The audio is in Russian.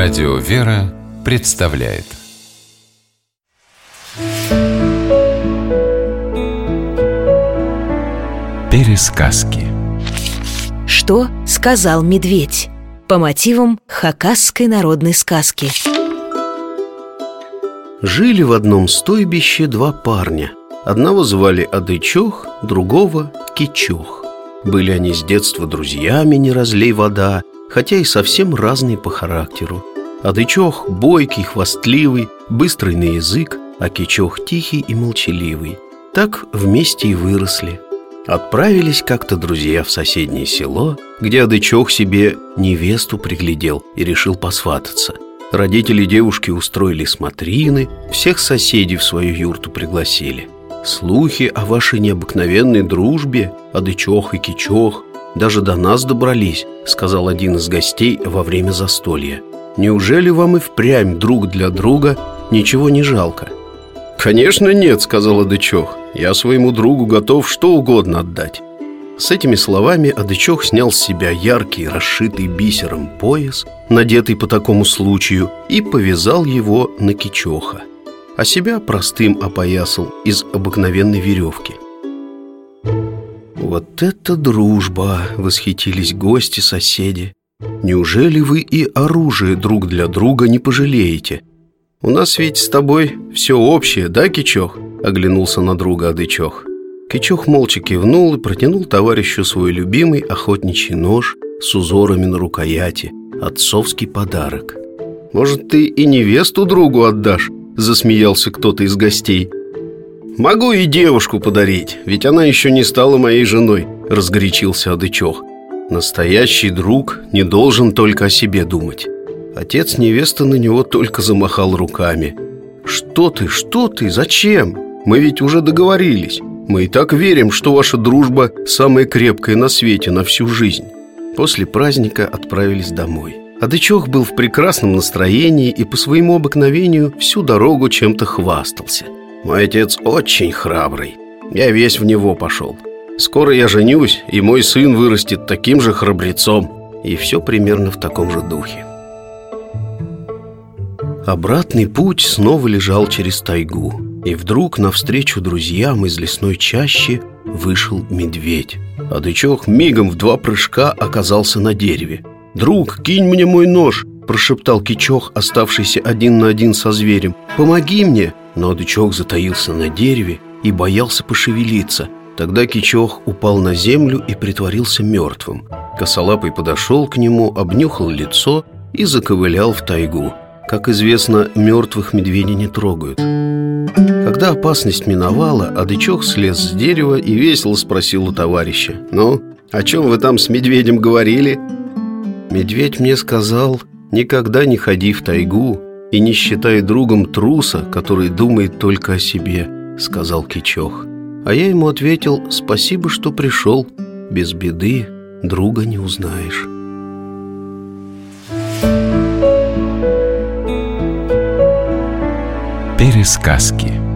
Радио «Вера» представляет. Пересказки. Что сказал медведь? По мотивам хакасской народной сказки. Жили в одном стойбище два парня. Одного звали Адычох, другого Кичох Были они с детства друзьями, не разлей вода Хотя и совсем разные по характеру Адычох бойкий, хвастливый, быстрый на язык А Кичох тихий и молчаливый Так вместе и выросли Отправились как-то друзья в соседнее село, где Адычох себе невесту приглядел и решил посвататься. Родители девушки устроили смотрины, всех соседей в свою юрту пригласили. Слухи о вашей необыкновенной дружбе, Адычох и Кичох, даже до нас добрались, сказал один из гостей во время застолья. Неужели вам и впрямь друг для друга ничего не жалко? «Конечно нет», — сказал Адычох. «Я своему другу готов что угодно отдать». С этими словами Адычох снял с себя яркий, расшитый бисером пояс, надетый по такому случаю, и повязал его на Кичоха, а себя простым опоясал из обыкновенной веревки. «Вот это дружба!» — восхитились гости-соседи. «Неужели вы и оружие друг для друга не пожалеете?» «У нас ведь с тобой все общее, да, Кичох?» – оглянулся на друга Адычох. Кичох молча кивнул и протянул товарищу свой любимый охотничий нож с узорами на рукояти, отцовский подарок. «Может, ты и невесту другу отдашь?» – засмеялся кто-то из гостей. «Могу и девушку подарить, ведь она еще не стала моей женой», – разгорячился Адычох. «Настоящий друг не должен только о себе думать». Отец невесты на него только замахал руками «Что ты, что ты, зачем? Мы ведь уже договорились Мы и так верим, что ваша дружба самая крепкая на свете на всю жизнь» После праздника отправились домой Адычок был в прекрасном настроении и по своему обыкновению всю дорогу чем-то хвастался Мой отец очень храбрый. Я весь в него пошел. Скоро я женюсь, и мой сын вырастет таким же храбрецом. И все примерно в таком же духе. Обратный путь снова лежал через тайгу. И вдруг навстречу друзьям из лесной чащи вышел медведь. Адычок мигом в два прыжка оказался на дереве. «Друг, кинь мне мой нож!» – прошептал Кичох, оставшийся один на один со зверем. «Помоги мне!» Но Адычок затаился на дереве и боялся пошевелиться. Тогда Кичох упал на землю и притворился мертвым. Косолапый подошел к нему, обнюхал лицо и заковылял в тайгу – как известно, мертвых медведей не трогают. Когда опасность миновала, Адычок слез с дерева и весело спросил у товарища «Ну, о чем вы там с медведем говорили?» Медведь мне сказал «Никогда не ходи в тайгу и не считай другом труса, который думает только о себе», — сказал Кичох А я ему ответил «Спасибо, что пришел, без беды друга не узнаешь». Пересказки